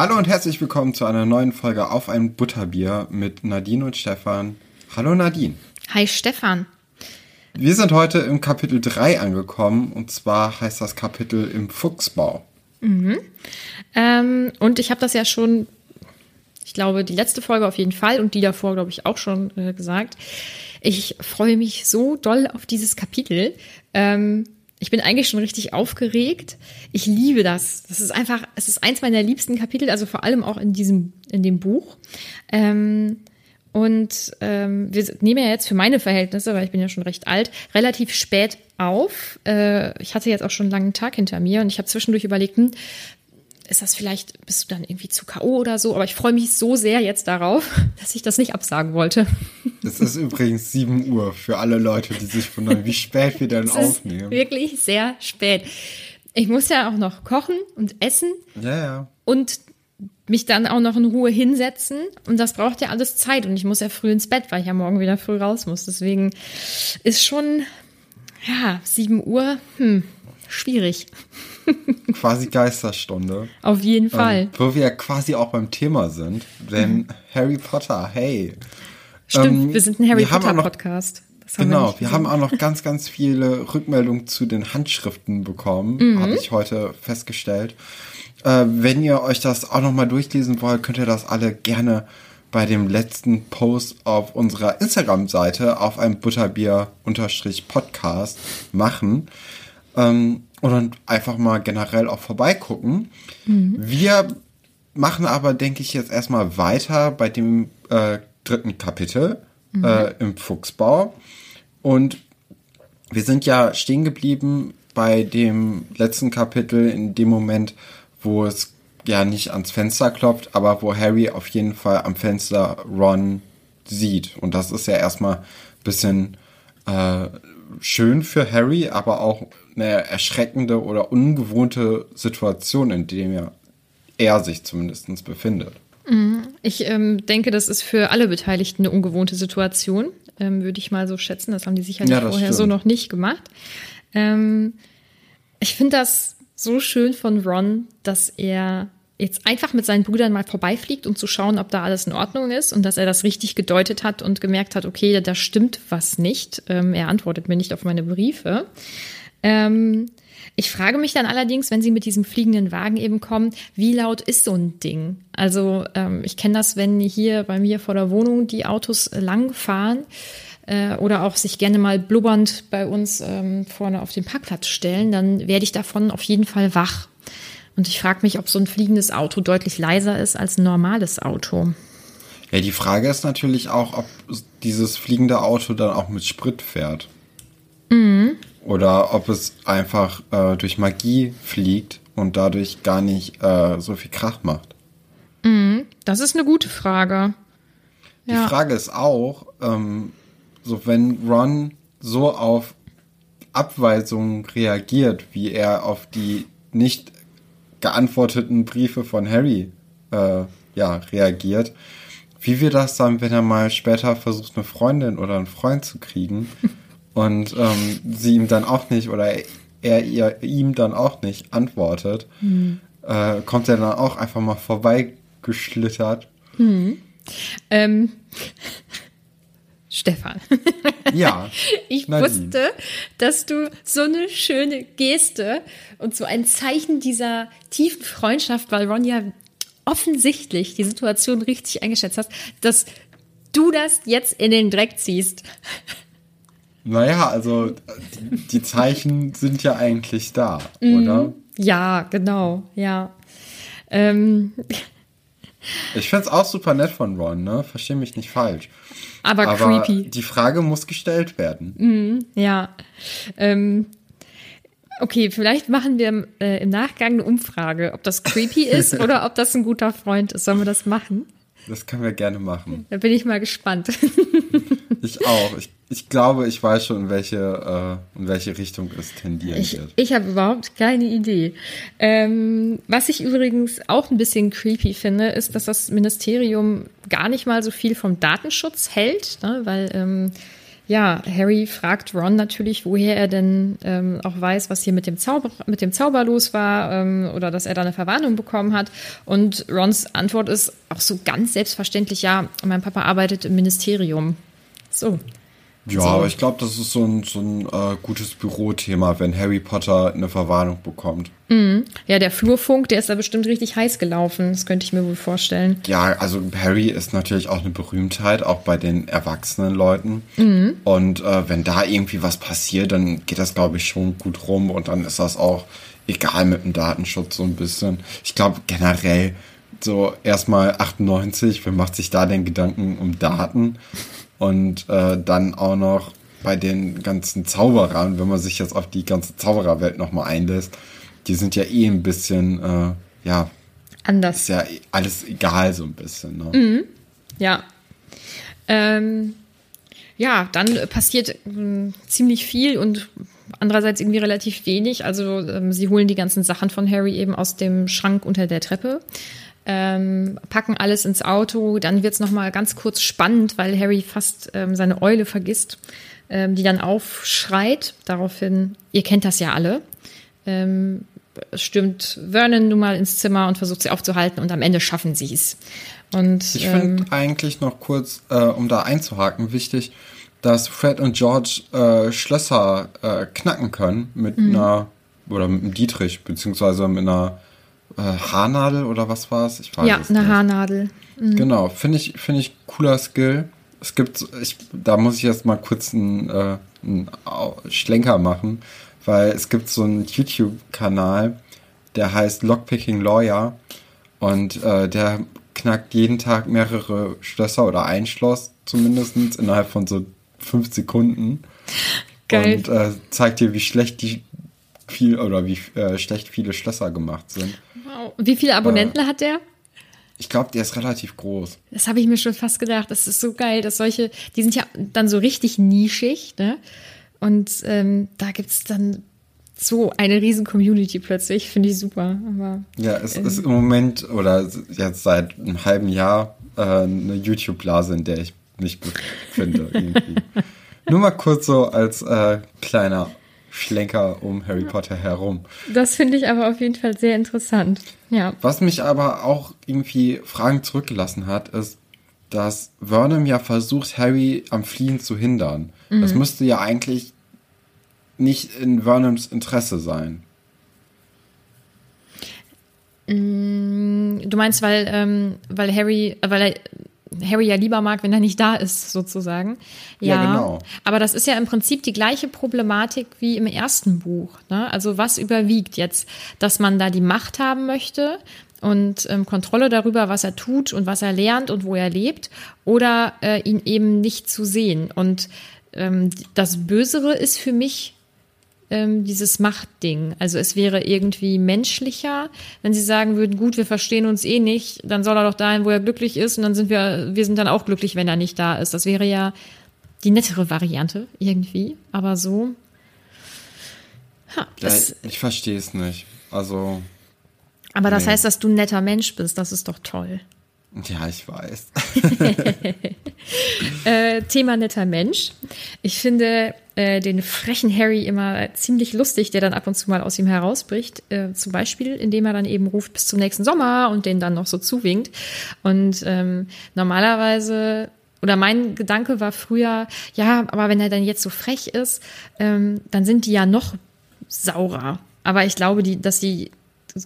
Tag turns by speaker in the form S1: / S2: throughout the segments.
S1: Hallo und herzlich willkommen zu einer neuen Folge auf ein Butterbier mit Nadine und Stefan. Hallo Nadine.
S2: Hi Stefan.
S1: Wir sind heute im Kapitel 3 angekommen und zwar heißt das Kapitel im Fuchsbau.
S2: Mhm. Ähm, und ich habe das ja schon, ich glaube, die letzte Folge auf jeden Fall und die davor, glaube ich, auch schon äh, gesagt. Ich freue mich so doll auf dieses Kapitel. Ähm, ich bin eigentlich schon richtig aufgeregt. Ich liebe das. Das ist einfach, es ist eins meiner liebsten Kapitel, also vor allem auch in diesem, in dem Buch. Ähm, und ähm, wir nehmen ja jetzt für meine Verhältnisse, weil ich bin ja schon recht alt, relativ spät auf. Äh, ich hatte jetzt auch schon einen langen Tag hinter mir und ich habe zwischendurch überlegt, hm, ist das vielleicht, bist du dann irgendwie zu K.O. oder so? Aber ich freue mich so sehr jetzt darauf, dass ich das nicht absagen wollte.
S1: Es ist übrigens 7 Uhr für alle Leute, die sich wundern, wie spät wir dann aufnehmen.
S2: Wirklich sehr spät. Ich muss ja auch noch kochen und essen.
S1: Ja, ja.
S2: Und mich dann auch noch in Ruhe hinsetzen. Und das braucht ja alles Zeit. Und ich muss ja früh ins Bett, weil ich ja morgen wieder früh raus muss. Deswegen ist schon, ja, 7 Uhr, hm, schwierig.
S1: Quasi Geisterstunde.
S2: Auf jeden Fall.
S1: Ähm, wo wir quasi auch beim Thema sind. Denn mhm. Harry Potter, hey.
S2: Stimmt, ähm, wir sind ein Harry Potter noch, Podcast.
S1: genau, wir, wir haben auch noch ganz, ganz viele Rückmeldungen zu den Handschriften bekommen, mhm. habe ich heute festgestellt. Äh, wenn ihr euch das auch nochmal durchlesen wollt, könnt ihr das alle gerne bei dem letzten Post auf unserer Instagram-Seite auf einem Butterbier-Podcast machen. Ähm, und einfach mal generell auch vorbeigucken. Mhm. Wir machen aber, denke ich, jetzt erstmal weiter bei dem äh, dritten Kapitel mhm. äh, im Fuchsbau. Und wir sind ja stehen geblieben bei dem letzten Kapitel in dem Moment, wo es ja nicht ans Fenster klopft, aber wo Harry auf jeden Fall am Fenster Ron sieht. Und das ist ja erstmal ein bisschen äh, schön für Harry, aber auch eine erschreckende oder ungewohnte Situation, in der er sich zumindest befindet.
S2: Mhm. Ich ähm, denke, das ist für alle Beteiligten eine ungewohnte Situation, ähm, würde ich mal so schätzen. Das haben die sicherlich ja, vorher stimmt. so noch nicht gemacht. Ähm, ich finde das so schön von Ron, dass er jetzt einfach mit seinen Brüdern mal vorbeifliegt, um zu schauen, ob da alles in Ordnung ist und dass er das richtig gedeutet hat und gemerkt hat, okay, da stimmt was nicht. Ähm, er antwortet mir nicht auf meine Briefe. Ähm, ich frage mich dann allerdings, wenn Sie mit diesem fliegenden Wagen eben kommen, wie laut ist so ein Ding? Also ähm, ich kenne das, wenn hier bei mir vor der Wohnung die Autos lang fahren äh, oder auch sich gerne mal blubbernd bei uns ähm, vorne auf den Parkplatz stellen, dann werde ich davon auf jeden Fall wach. Und ich frage mich, ob so ein fliegendes Auto deutlich leiser ist als ein normales Auto.
S1: Ja, die Frage ist natürlich auch, ob dieses fliegende Auto dann auch mit Sprit fährt. Mhm. Oder ob es einfach äh, durch Magie fliegt und dadurch gar nicht äh, so viel Krach macht?
S2: Mhm, das ist eine gute Frage.
S1: Die ja. Frage ist auch, ähm, so wenn Ron so auf Abweisungen reagiert, wie er auf die nicht geantworteten Briefe von Harry äh, ja, reagiert, wie wird das dann, wenn er mal später versucht, eine Freundin oder einen Freund zu kriegen und ähm, sie ihm dann auch nicht oder er ihr, ihm dann auch nicht antwortet, mhm. äh, kommt er dann auch einfach mal vorbeigeschlittert.
S2: Mhm. Ähm. Stefan.
S1: Ja.
S2: ich Nadine. wusste, dass du so eine schöne Geste und so ein Zeichen dieser tiefen Freundschaft, weil Ron ja offensichtlich die Situation richtig eingeschätzt hast, dass du das jetzt in den Dreck ziehst.
S1: Naja, also die, Zeichen sind ja eigentlich da, mm, oder?
S2: Ja, genau, ja. Ähm.
S1: Ich find's auch super nett von Ron, ne? Versteh mich nicht falsch.
S2: Aber, Aber creepy.
S1: Die Frage muss gestellt werden.
S2: Mm, ja. Ähm, Okay, vielleicht machen wir äh, im Nachgang eine Umfrage, ob das creepy ist oder ob das ein guter Freund ist. Sollen wir das machen?
S1: Das können wir gerne machen.
S2: Da bin ich mal gespannt.
S1: ich auch. Ich, ich glaube, ich weiß schon, in welche, äh, in welche Richtung es tendieren
S2: ich,
S1: wird.
S2: Ich habe überhaupt keine Idee. Ähm, was ich übrigens auch ein bisschen creepy finde, ist, dass das Ministerium gar nicht mal so viel vom Datenschutz hält, ne? weil ähm, ja, Harry fragt Ron natürlich, woher er denn ähm, auch weiß, was hier mit dem Zauber, mit dem Zauber los war ähm, oder dass er da eine Verwarnung bekommen hat. Und Rons Antwort ist auch so ganz selbstverständlich, ja, mein Papa arbeitet im Ministerium. So,
S1: ja, so. aber ich glaube, das ist so ein, so ein äh, gutes Bürothema, wenn Harry Potter eine Verwarnung bekommt.
S2: Mhm. Ja, der Flurfunk, der ist da bestimmt richtig heiß gelaufen. Das könnte ich mir wohl vorstellen.
S1: Ja, also Harry ist natürlich auch eine Berühmtheit, auch bei den erwachsenen Leuten. Mhm. Und äh, wenn da irgendwie was passiert, dann geht das, glaube ich, schon gut rum. Und dann ist das auch egal mit dem Datenschutz so ein bisschen. Ich glaube generell so erstmal 98, wer macht sich da den Gedanken um Daten? Und äh, dann auch noch bei den ganzen Zauberern, wenn man sich jetzt auf die ganze Zaubererwelt nochmal einlässt, die sind ja eh ein bisschen, äh, ja.
S2: Anders.
S1: Ist ja alles egal so ein bisschen. Ne?
S2: Mhm. Ja. Ähm, ja, dann passiert äh, ziemlich viel und andererseits irgendwie relativ wenig. Also ähm, sie holen die ganzen Sachen von Harry eben aus dem Schrank unter der Treppe ähm, packen alles ins Auto. Dann wird es nochmal ganz kurz spannend, weil Harry fast ähm, seine Eule vergisst, ähm, die dann aufschreit. Daraufhin, ihr kennt das ja alle, ähm, stürmt Vernon nun mal ins Zimmer und versucht sie aufzuhalten und am Ende schaffen sie es. Und,
S1: ich finde ähm, eigentlich noch kurz, äh, um da einzuhaken, wichtig, dass Fred und George äh, Schlösser äh, knacken können mit mhm. einer, oder mit einem Dietrich, beziehungsweise mit einer äh, Haarnadel oder was war es?
S2: Ich weiß ja, es eine nicht. Haarnadel.
S1: Mhm. Genau, finde ich, finde ich cooler Skill. Es gibt, ich, da muss ich jetzt mal kurz einen, äh, einen Schlenker machen, weil es gibt so einen YouTube-Kanal, der heißt Lockpicking Lawyer und äh, der knackt jeden Tag mehrere Schlösser oder ein Schloss zumindest innerhalb von so fünf Sekunden. Geil. Und äh, zeigt dir, wie schlecht die viel oder wie äh, schlecht viele Schlösser gemacht sind.
S2: Wow. Wie viele Abonnenten äh, hat der?
S1: Ich glaube, der ist relativ groß.
S2: Das habe ich mir schon fast gedacht. Das ist so geil, dass solche, die sind ja dann so richtig nischig, ne? Und ähm, da gibt es dann so eine riesen Community plötzlich. Finde ich super. Aber,
S1: ja, es ähm, ist im Moment oder jetzt seit einem halben Jahr äh, eine YouTube-Blase, in der ich mich befinde. Nur mal kurz so als äh, kleiner Schlenker um Harry Potter herum.
S2: Das finde ich aber auf jeden Fall sehr interessant. Ja.
S1: Was mich aber auch irgendwie Fragen zurückgelassen hat, ist, dass Vernon ja versucht, Harry am Fliehen zu hindern. Mhm. Das müsste ja eigentlich nicht in Vernons Interesse sein.
S2: Mm, du meinst, weil, ähm, weil Harry, weil er Harry ja lieber mag, wenn er nicht da ist, sozusagen. Ja, ja, genau. Aber das ist ja im Prinzip die gleiche Problematik wie im ersten Buch. Ne? Also was überwiegt jetzt, dass man da die Macht haben möchte und ähm, Kontrolle darüber, was er tut und was er lernt und wo er lebt, oder äh, ihn eben nicht zu sehen. Und ähm, das Bösere ist für mich ähm, dieses Machtding. Also es wäre irgendwie menschlicher, wenn sie sagen würden, gut, wir verstehen uns eh nicht, dann soll er doch dahin, wo er glücklich ist und dann sind wir, wir sind dann auch glücklich, wenn er nicht da ist. Das wäre ja die nettere Variante irgendwie, aber so.
S1: Ha, ja, ich verstehe es nicht. Also.
S2: Aber das nee. heißt, dass du ein netter Mensch bist, das ist doch toll.
S1: Ja, ich weiß.
S2: äh, Thema netter Mensch. Ich finde äh, den frechen Harry immer ziemlich lustig, der dann ab und zu mal aus ihm herausbricht. Äh, zum Beispiel, indem er dann eben ruft bis zum nächsten Sommer und den dann noch so zuwinkt. Und ähm, normalerweise oder mein Gedanke war früher, ja, aber wenn er dann jetzt so frech ist, ähm, dann sind die ja noch saurer. Aber ich glaube, die, dass sie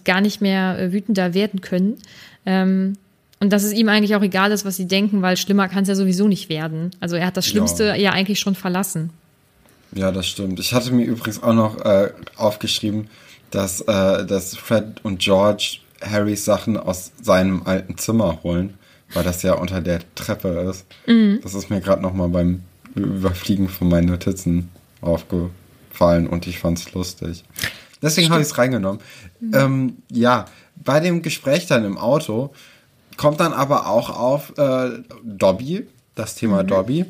S2: gar nicht mehr äh, wütender werden können. Ähm, und dass es ihm eigentlich auch egal ist, was sie denken, weil schlimmer kann es ja sowieso nicht werden. Also er hat das Schlimmste ja, ja eigentlich schon verlassen.
S1: Ja, das stimmt. Ich hatte mir übrigens auch noch äh, aufgeschrieben, dass, äh, dass Fred und George Harrys Sachen aus seinem alten Zimmer holen, weil das ja unter der Treppe ist. Mhm. Das ist mir gerade noch mal beim Überfliegen von meinen Notizen aufgefallen und ich fand es lustig. Deswegen habe ich es reingenommen. Mhm. Ähm, ja, bei dem Gespräch dann im Auto kommt dann aber auch auf äh, Dobby, das Thema mhm. Dobby.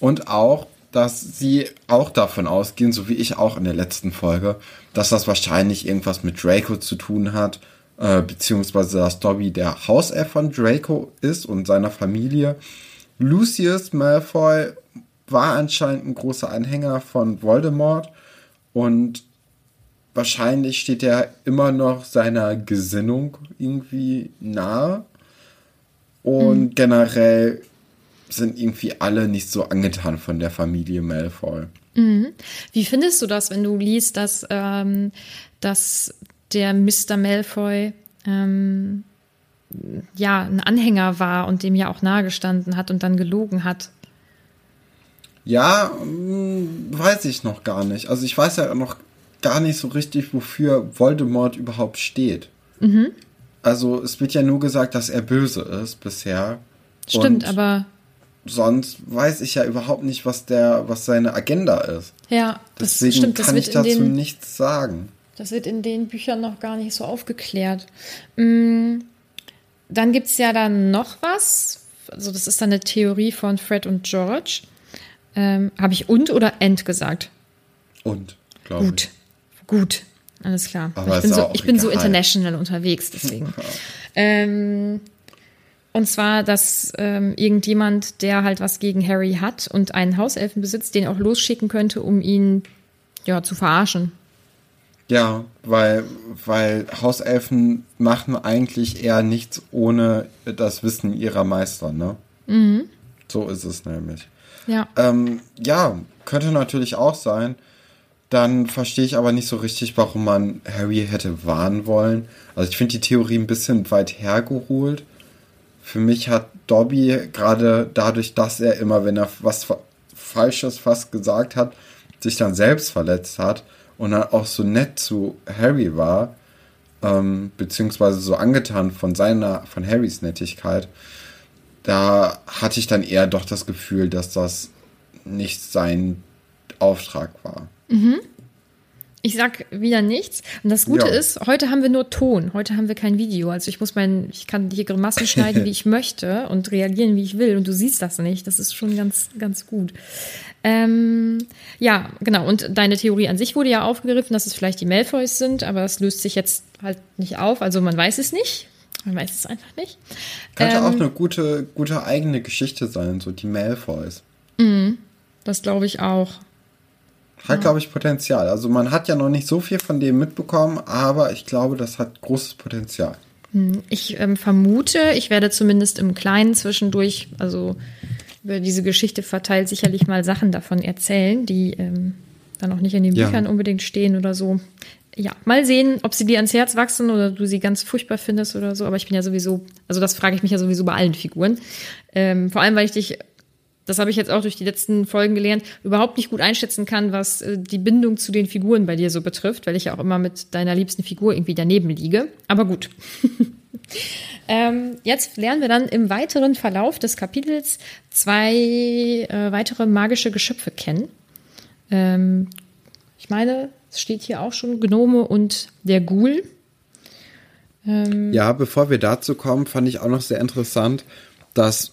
S1: Und auch, dass sie auch davon ausgehen, so wie ich auch in der letzten Folge, dass das wahrscheinlich irgendwas mit Draco zu tun hat, äh, beziehungsweise dass Dobby der Hauself von Draco ist und seiner Familie. Lucius Malfoy war anscheinend ein großer Anhänger von Voldemort und wahrscheinlich steht er immer noch seiner Gesinnung irgendwie nahe. Und mhm. generell sind irgendwie alle nicht so angetan von der Familie Malfoy.
S2: Mhm. Wie findest du das, wenn du liest, dass, ähm, dass der Mr. Malfoy ähm, ja ein Anhänger war und dem ja auch nahegestanden hat und dann gelogen hat?
S1: Ja, hm, weiß ich noch gar nicht. Also ich weiß ja noch gar nicht so richtig, wofür Voldemort überhaupt steht. Mhm. Also es wird ja nur gesagt, dass er böse ist bisher.
S2: Stimmt, Und aber
S1: sonst weiß ich ja überhaupt nicht, was der, was seine Agenda ist.
S2: Ja,
S1: das Deswegen stimmt. Das kann ich dazu den, nichts sagen.
S2: Das wird in den Büchern noch gar nicht so aufgeklärt. Mm, dann gibt es ja dann noch was. Also das ist dann eine Theorie von Fred und George. Ähm, Habe ich und oder end gesagt?
S1: Und, glaube ich.
S2: Gut, gut. Alles klar. Aber ich bin, so, ich bin so international unterwegs, deswegen. ähm, und zwar, dass ähm, irgendjemand, der halt was gegen Harry hat und einen Hauselfen besitzt, den auch losschicken könnte, um ihn ja zu verarschen.
S1: Ja, weil, weil Hauselfen machen eigentlich eher nichts ohne das Wissen ihrer Meister, ne? Mhm. So ist es nämlich.
S2: Ja.
S1: Ähm, ja, könnte natürlich auch sein. Dann verstehe ich aber nicht so richtig, warum man Harry hätte warnen wollen. Also ich finde die Theorie ein bisschen weit hergeholt. Für mich hat Dobby gerade dadurch, dass er immer, wenn er was Falsches fast gesagt hat, sich dann selbst verletzt hat und dann auch so nett zu Harry war, ähm, beziehungsweise so angetan von seiner, von Harrys Nettigkeit, da hatte ich dann eher doch das Gefühl, dass das nicht sein Auftrag war. Mhm.
S2: Ich sag wieder nichts. Und das Gute ja. ist, heute haben wir nur Ton. Heute haben wir kein Video. Also ich muss mein, ich kann hier Grimassen schneiden, wie ich möchte und reagieren, wie ich will. Und du siehst das nicht. Das ist schon ganz, ganz gut. Ähm, ja, genau. Und deine Theorie an sich wurde ja aufgegriffen, dass es vielleicht die Malfoys sind, aber es löst sich jetzt halt nicht auf. Also man weiß es nicht. Man weiß es einfach nicht.
S1: Könnte ähm, auch eine gute, gute eigene Geschichte sein, so die Malfoys.
S2: Mhm. Das glaube ich auch.
S1: Hat, glaube ich, Potenzial. Also man hat ja noch nicht so viel von dem mitbekommen, aber ich glaube, das hat großes Potenzial.
S2: Hm, ich ähm, vermute, ich werde zumindest im Kleinen zwischendurch, also über diese Geschichte verteilt, sicherlich mal Sachen davon erzählen, die ähm, dann auch nicht in den Büchern ja. unbedingt stehen oder so. Ja, mal sehen, ob sie dir ans Herz wachsen oder du sie ganz furchtbar findest oder so. Aber ich bin ja sowieso, also das frage ich mich ja sowieso bei allen Figuren. Ähm, vor allem, weil ich dich das habe ich jetzt auch durch die letzten Folgen gelernt, überhaupt nicht gut einschätzen kann, was äh, die Bindung zu den Figuren bei dir so betrifft, weil ich ja auch immer mit deiner liebsten Figur irgendwie daneben liege. Aber gut. ähm, jetzt lernen wir dann im weiteren Verlauf des Kapitels zwei äh, weitere magische Geschöpfe kennen. Ähm, ich meine, Es steht hier auch schon Gnome und der Ghoul.
S1: Ähm ja, bevor wir dazu kommen, fand ich auch noch sehr interessant, dass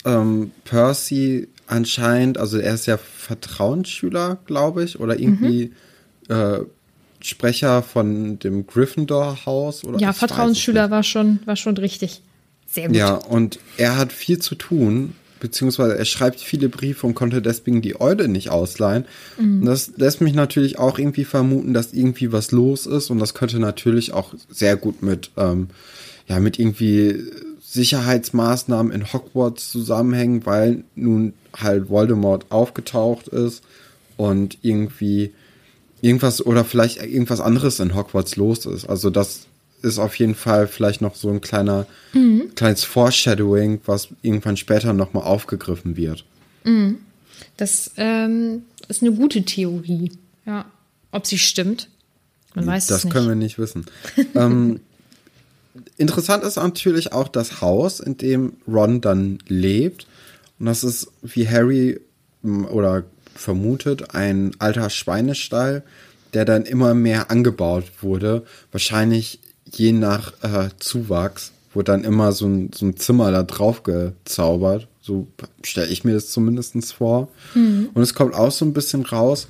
S1: Percy anscheinend, also er ist ja Vertrauensschüler, glaube ich, oder irgendwie mhm. äh, Sprecher von dem Gryffindor-Haus.
S2: Ja, Vertrauensschüler war schon, war schon richtig. Sehr gut.
S1: Ja, und er hat viel zu tun, beziehungsweise er schreibt viele Briefe und konnte deswegen die Eule nicht ausleihen. Mhm. Und das lässt mich natürlich auch irgendwie vermuten, dass irgendwie was los ist und das könnte natürlich auch sehr gut mit, ähm, ja, mit irgendwie Sicherheitsmaßnahmen in Hogwarts zusammenhängen, weil nun halt Voldemort aufgetaucht ist und irgendwie irgendwas oder vielleicht irgendwas anderes in Hogwarts los ist. Also das ist auf jeden Fall vielleicht noch so ein kleiner mhm. kleines Foreshadowing, was irgendwann später nochmal aufgegriffen wird.
S2: Mhm. Das ähm, ist eine gute Theorie. Ja. Ob sie stimmt, man weiß
S1: das
S2: es nicht.
S1: Das können wir nicht wissen. ähm, interessant ist natürlich auch das Haus, in dem Ron dann lebt. Und das ist, wie Harry oder vermutet, ein alter Schweinestall, der dann immer mehr angebaut wurde. Wahrscheinlich je nach äh, Zuwachs wurde dann immer so ein, so ein Zimmer da drauf gezaubert. So stelle ich mir das zumindest vor. Mhm. Und es kommt auch so ein bisschen raus,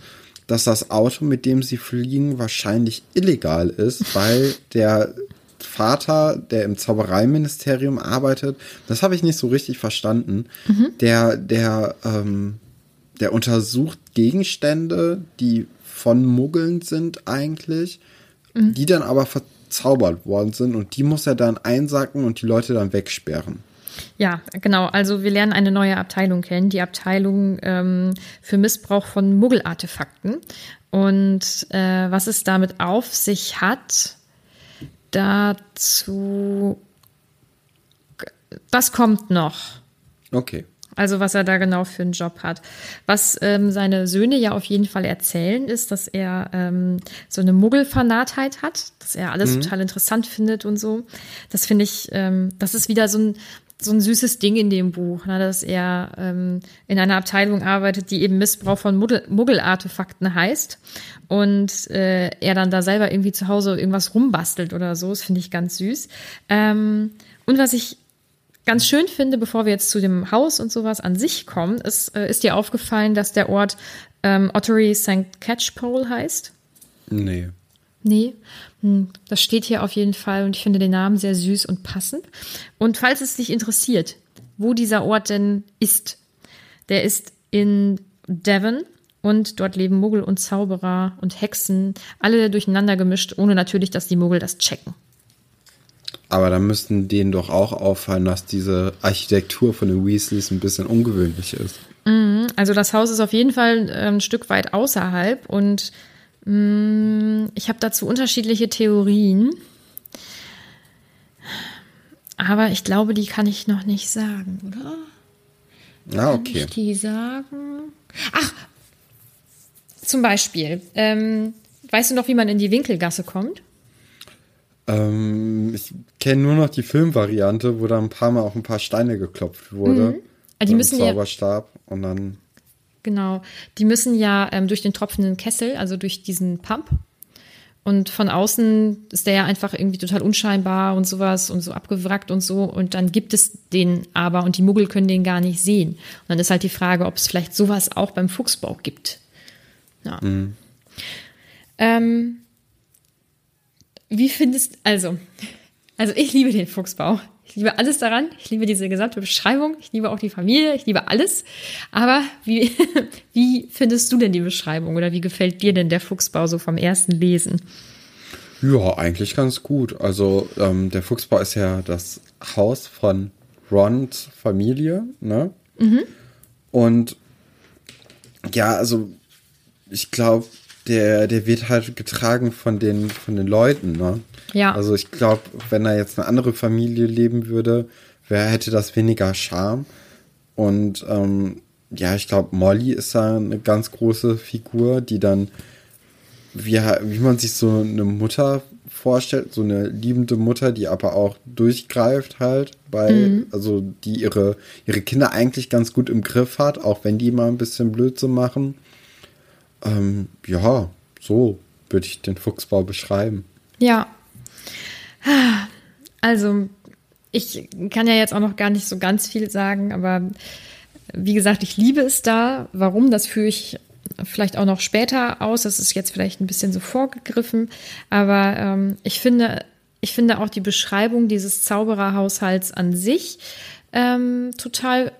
S1: dass das Auto, mit dem sie fliegen, wahrscheinlich illegal ist, weil der Vater, der im Zaubereiministerium arbeitet, das habe ich nicht so richtig verstanden. Mhm. Der, der, ähm, der untersucht Gegenstände, die von Muggeln sind eigentlich, mhm. die dann aber verzaubert worden sind und die muss er dann einsacken und die Leute dann wegsperren.
S2: Ja, genau. Also wir lernen eine neue Abteilung kennen, die Abteilung ähm, für Missbrauch von Muggelartefakten. Und äh, was es damit auf sich hat, dazu, das kommt noch.
S1: Okay.
S2: Also was er da genau für einen Job hat. Was ähm, seine Söhne ja auf jeden Fall erzählen, ist, dass er ähm, so eine Muggelfanatheit hat, dass er alles mhm. total interessant findet und so. Das finde ich, ähm, das ist wieder so ein, so ein süßes Ding in dem Buch, ne, dass er ähm, in einer Abteilung arbeitet, die eben Missbrauch von Muggelartefakten heißt und äh, er dann da selber irgendwie zu Hause irgendwas rumbastelt oder so. Das finde ich ganz süß. Ähm, und was ich ganz schön finde, bevor wir jetzt zu dem Haus und sowas an sich kommen, ist, äh, ist dir aufgefallen, dass der Ort ähm, Ottery St. Catchpole heißt?
S1: Nee.
S2: Nee, das steht hier auf jeden Fall und ich finde den Namen sehr süß und passend. Und falls es dich interessiert, wo dieser Ort denn ist, der ist in Devon und dort leben Muggel und Zauberer und Hexen, alle durcheinander gemischt, ohne natürlich, dass die Muggel das checken.
S1: Aber da müssten denen doch auch auffallen, dass diese Architektur von den Weasleys ein bisschen ungewöhnlich ist.
S2: Mhm, also das Haus ist auf jeden Fall äh, ein Stück weit außerhalb und ich habe dazu unterschiedliche Theorien. Aber ich glaube, die kann ich noch nicht sagen, oder?
S1: Ah, okay.
S2: Kann ich die sagen? Ach, zum Beispiel. Ähm, weißt du noch, wie man in die Winkelgasse kommt?
S1: Ähm, ich kenne nur noch die Filmvariante, wo da ein paar Mal auch ein paar Steine geklopft wurde. Mhm.
S2: Die müssen
S1: Zauberstab ja, und dann.
S2: Genau. Die müssen ja ähm, durch den tropfenden Kessel, also durch diesen Pump. Und von außen ist der ja einfach irgendwie total unscheinbar und sowas und so abgewrackt und so. Und dann gibt es den aber und die Muggel können den gar nicht sehen. Und dann ist halt die Frage, ob es vielleicht sowas auch beim Fuchsbau gibt. Ja. Mhm. Ähm, wie findest, also, also ich liebe den Fuchsbau. Ich liebe alles daran. Ich liebe diese gesamte Beschreibung. Ich liebe auch die Familie. Ich liebe alles. Aber wie, wie findest du denn die Beschreibung oder wie gefällt dir denn der Fuchsbau so vom ersten Lesen?
S1: Ja, eigentlich ganz gut. Also ähm, der Fuchsbau ist ja das Haus von Rons Familie, ne? Mhm. Und ja, also ich glaube, der, der wird halt getragen von den, von den Leuten, ne?
S2: Ja.
S1: Also ich glaube, wenn da jetzt eine andere Familie leben würde, wer hätte das weniger Charme. Und ähm, ja, ich glaube, Molly ist da eine ganz große Figur, die dann, wie, wie man sich so eine Mutter vorstellt, so eine liebende Mutter, die aber auch durchgreift halt bei, mhm. also die ihre, ihre Kinder eigentlich ganz gut im Griff hat, auch wenn die mal ein bisschen Blödsinn machen. Ähm, ja, so würde ich den Fuchsbau beschreiben.
S2: Ja. Also, ich kann ja jetzt auch noch gar nicht so ganz viel sagen, aber wie gesagt, ich liebe es da. Warum, das führe ich vielleicht auch noch später aus. Das ist jetzt vielleicht ein bisschen so vorgegriffen, aber ähm, ich finde, ich finde auch die Beschreibung dieses Zaubererhaushalts an sich ähm, total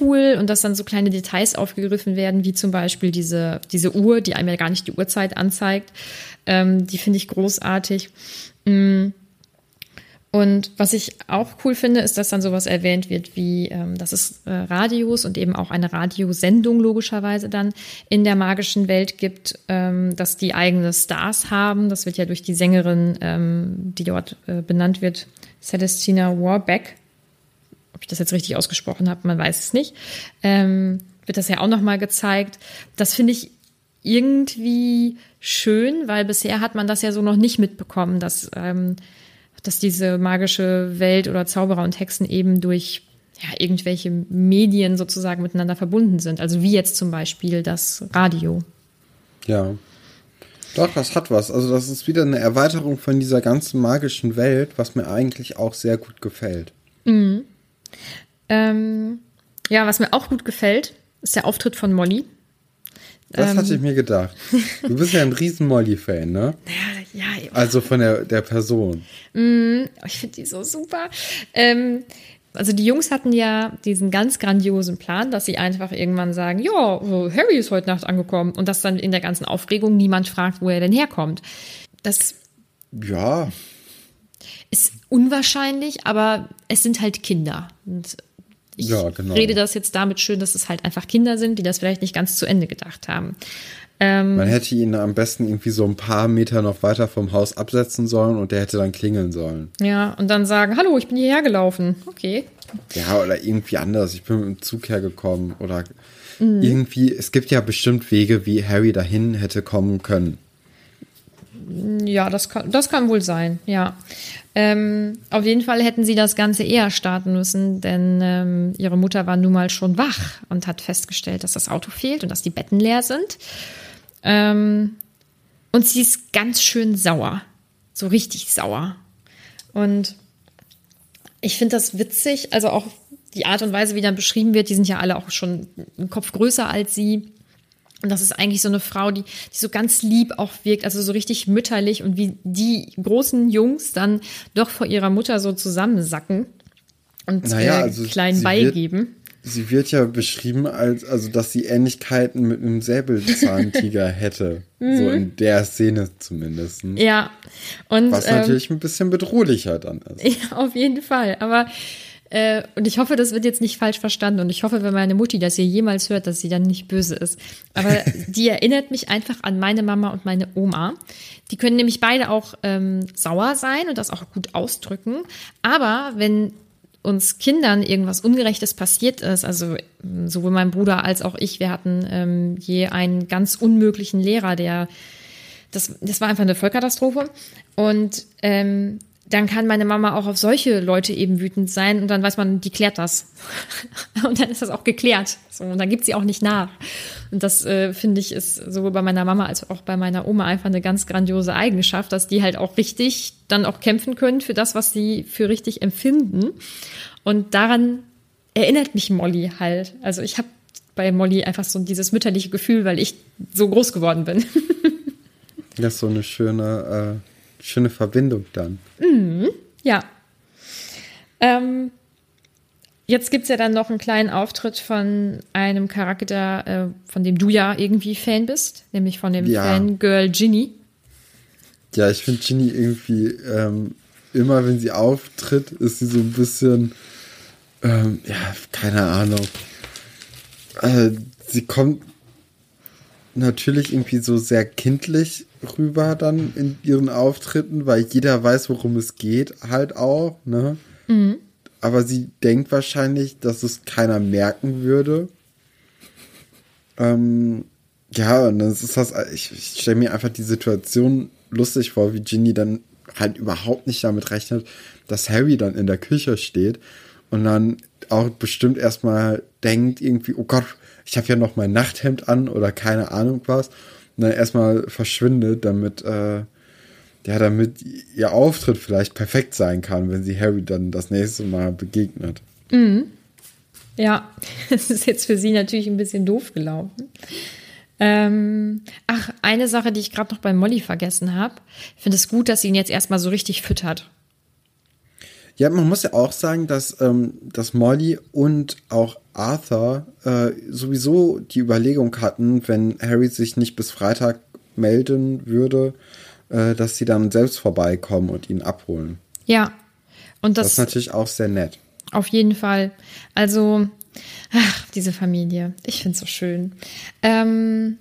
S2: cool und dass dann so kleine Details aufgegriffen werden, wie zum Beispiel diese, diese Uhr, die einem ja gar nicht die Uhrzeit anzeigt. Ähm, die finde ich großartig. Mm. Und was ich auch cool finde, ist, dass dann sowas erwähnt wird, wie ähm, dass es äh, Radios und eben auch eine Radiosendung logischerweise dann in der magischen Welt gibt, ähm, dass die eigene Stars haben. Das wird ja durch die Sängerin, ähm, die dort äh, benannt wird, Celestina Warbeck, ob ich das jetzt richtig ausgesprochen habe, man weiß es nicht, ähm, wird das ja auch nochmal gezeigt. Das finde ich irgendwie schön, weil bisher hat man das ja so noch nicht mitbekommen, dass, ähm, dass diese magische Welt oder Zauberer und Hexen eben durch ja, irgendwelche Medien sozusagen miteinander verbunden sind. Also wie jetzt zum Beispiel das Radio.
S1: Ja. Doch, das hat was. Also das ist wieder eine Erweiterung von dieser ganzen magischen Welt, was mir eigentlich auch sehr gut gefällt.
S2: Mhm. Ähm, ja, was mir auch gut gefällt, ist der Auftritt von Molly.
S1: Das ähm, hatte ich mir gedacht. Du bist ja ein riesen Molly-Fan, ne?
S2: Ja, ja.
S1: Also von der, der Person.
S2: Mm, ich finde die so super. Ähm, also die Jungs hatten ja diesen ganz grandiosen Plan, dass sie einfach irgendwann sagen, ja, Harry ist heute Nacht angekommen und dass dann in der ganzen Aufregung niemand fragt, wo er denn herkommt. Das
S1: ja
S2: ist unwahrscheinlich, aber es sind halt Kinder. Und ich ja, genau. rede das jetzt damit schön, dass es halt einfach Kinder sind, die das vielleicht nicht ganz zu Ende gedacht haben.
S1: Ähm, Man hätte ihn am besten irgendwie so ein paar Meter noch weiter vom Haus absetzen sollen und der hätte dann klingeln sollen.
S2: Ja, und dann sagen, hallo, ich bin hierher gelaufen. Okay.
S1: Ja, oder irgendwie anders. Ich bin mit dem Zug hergekommen oder mhm. irgendwie, es gibt ja bestimmt Wege, wie Harry dahin hätte kommen können.
S2: Ja, das kann, das kann wohl sein, ja. Ähm, auf jeden Fall hätten sie das Ganze eher starten müssen, denn ähm, ihre Mutter war nun mal schon wach und hat festgestellt, dass das Auto fehlt und dass die Betten leer sind. Ähm, und sie ist ganz schön sauer. So richtig sauer. Und ich finde das witzig, also auch die Art und Weise, wie dann beschrieben wird, die sind ja alle auch schon einen Kopf größer als sie. Und das ist eigentlich so eine Frau, die, die so ganz lieb auch wirkt, also so richtig mütterlich und wie die großen Jungs dann doch vor ihrer Mutter so zusammensacken und naja, äh, also klein beigeben.
S1: Wird, sie wird ja beschrieben als, also dass sie Ähnlichkeiten mit einem Säbelzahntiger hätte. So mhm. in der Szene zumindest.
S2: Ja. Und,
S1: Was natürlich ähm, ein bisschen bedrohlicher dann
S2: ist. Ja, auf jeden Fall. Aber äh, und ich hoffe, das wird jetzt nicht falsch verstanden. Und ich hoffe, wenn meine Mutti das hier jemals hört, dass sie dann nicht böse ist. Aber die erinnert mich einfach an meine Mama und meine Oma. Die können nämlich beide auch ähm, sauer sein und das auch gut ausdrücken. Aber wenn uns Kindern irgendwas Ungerechtes passiert ist, also ähm, sowohl mein Bruder als auch ich, wir hatten ähm, je einen ganz unmöglichen Lehrer, der das, das war einfach eine Vollkatastrophe. Und ähm, dann kann meine Mama auch auf solche Leute eben wütend sein und dann weiß man, die klärt das. und dann ist das auch geklärt. So, und dann gibt sie auch nicht nach. Und das äh, finde ich ist sowohl bei meiner Mama als auch bei meiner Oma einfach eine ganz grandiose Eigenschaft, dass die halt auch richtig dann auch kämpfen können für das, was sie für richtig empfinden. Und daran erinnert mich Molly halt. Also ich habe bei Molly einfach so dieses mütterliche Gefühl, weil ich so groß geworden bin.
S1: das ist so eine schöne äh schöne Verbindung dann.
S2: Mhm, ja. Ähm, jetzt gibt es ja dann noch einen kleinen Auftritt von einem Charakter, äh, von dem du ja irgendwie Fan bist, nämlich von dem ja. Fangirl Ginny.
S1: Ja, ich finde Ginny irgendwie, ähm, immer wenn sie auftritt, ist sie so ein bisschen, ähm, ja, keine Ahnung. Äh, sie kommt natürlich irgendwie so sehr kindlich rüber dann in ihren Auftritten, weil jeder weiß, worum es geht, halt auch, ne? Mhm. Aber sie denkt wahrscheinlich, dass es keiner merken würde. Ähm, ja, und dann ist das, ich, ich stelle mir einfach die Situation lustig vor, wie Ginny dann halt überhaupt nicht damit rechnet, dass Harry dann in der Küche steht und dann auch bestimmt erstmal denkt irgendwie, oh Gott, ich habe ja noch mein Nachthemd an oder keine Ahnung was. Und na, erstmal verschwindet, damit, äh, ja, damit ihr Auftritt vielleicht perfekt sein kann, wenn sie Harry dann das nächste Mal begegnet.
S2: Mhm. Ja, es ist jetzt für sie natürlich ein bisschen doof gelaufen. Ähm, ach, eine Sache, die ich gerade noch bei Molly vergessen habe. Ich finde es gut, dass sie ihn jetzt erstmal so richtig füttert.
S1: Ja, man muss ja auch sagen, dass, ähm, dass Molly und auch Arthur äh, sowieso die Überlegung hatten, wenn Harry sich nicht bis Freitag melden würde, äh, dass sie dann selbst vorbeikommen und ihn abholen.
S2: Ja. Und das,
S1: das ist natürlich auch sehr nett.
S2: Auf jeden Fall. Also, ach, diese Familie. Ich finde es so schön. Ähm,